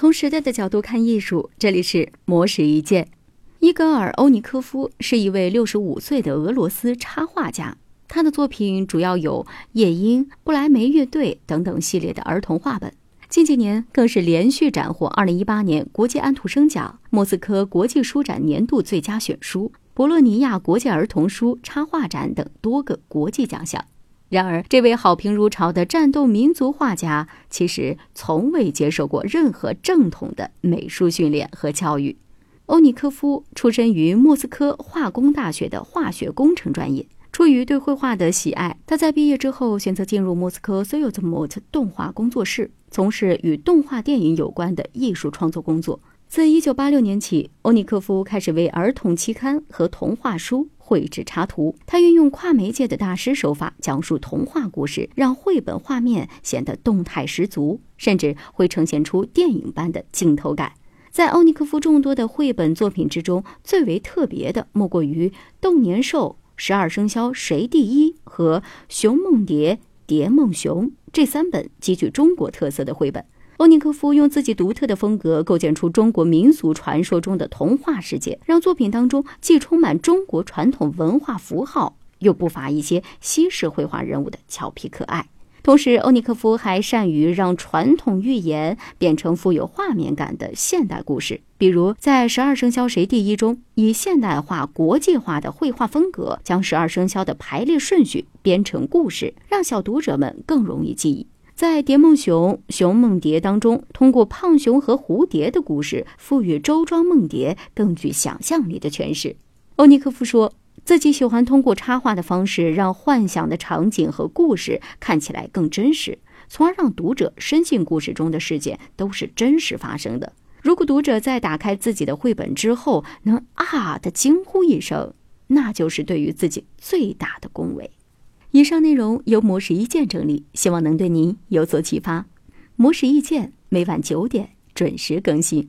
从时代的角度看艺术，这里是魔石一见。伊戈尔·欧尼科夫是一位六十五岁的俄罗斯插画家，他的作品主要有《夜莺》《布莱梅乐队》等等系列的儿童画本。近几年更是连续斩获二零一八年国际安徒生奖、莫斯科国际书展年度最佳选书、博洛尼亚国际儿童书插画展等多个国际奖项。然而，这位好评如潮的战斗民族画家，其实从未接受过任何正统的美术训练和教育。欧尼科夫出身于莫斯科化工大学的化学工程专业，出于对绘画的喜爱，他在毕业之后选择进入莫斯科 s o y o z m o t 动画工作室，从事与动画电影有关的艺术创作工作。自1986年起，欧尼科夫开始为儿童期刊和童话书绘制插图。他运用跨媒介的大师手法，讲述童话故事，让绘本画面显得动态十足，甚至会呈现出电影般的镜头感。在欧尼科夫众多的绘本作品之中，最为特别的莫过于《动年兽》《十二生肖谁第一》和《熊梦蝶蝶梦熊》这三本极具中国特色的绘本。欧尼科夫用自己独特的风格构建出中国民俗传说中的童话世界，让作品当中既充满中国传统文化符号，又不乏一些西式绘画人物的俏皮可爱。同时，欧尼科夫还善于让传统寓言变成富有画面感的现代故事。比如，在《十二生肖谁第一》中，以现代化、国际化的绘画风格，将十二生肖的排列顺序编成故事，让小读者们更容易记忆。在《蝶梦熊》《熊梦蝶》当中，通过胖熊和蝴蝶的故事，赋予周庄梦蝶更具想象力的诠释。欧尼科夫说自己喜欢通过插画的方式，让幻想的场景和故事看起来更真实，从而让读者深信故事中的事件都是真实发生的。如果读者在打开自己的绘本之后能啊的惊呼一声，那就是对于自己最大的恭维。以上内容由模式意见整理，希望能对您有所启发。模式意见每晚九点准时更新。